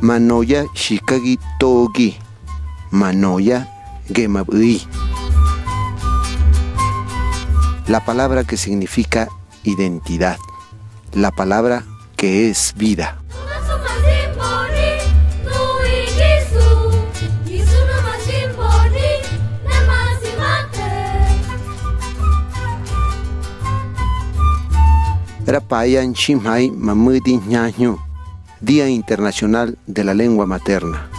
Manoya Shikagi Togi. Manoya Gemabui. La palabra que significa identidad. La palabra que es vida. Rapayan Chimhai Mamudi Ñaño, Día Internacional de la Lengua Materna.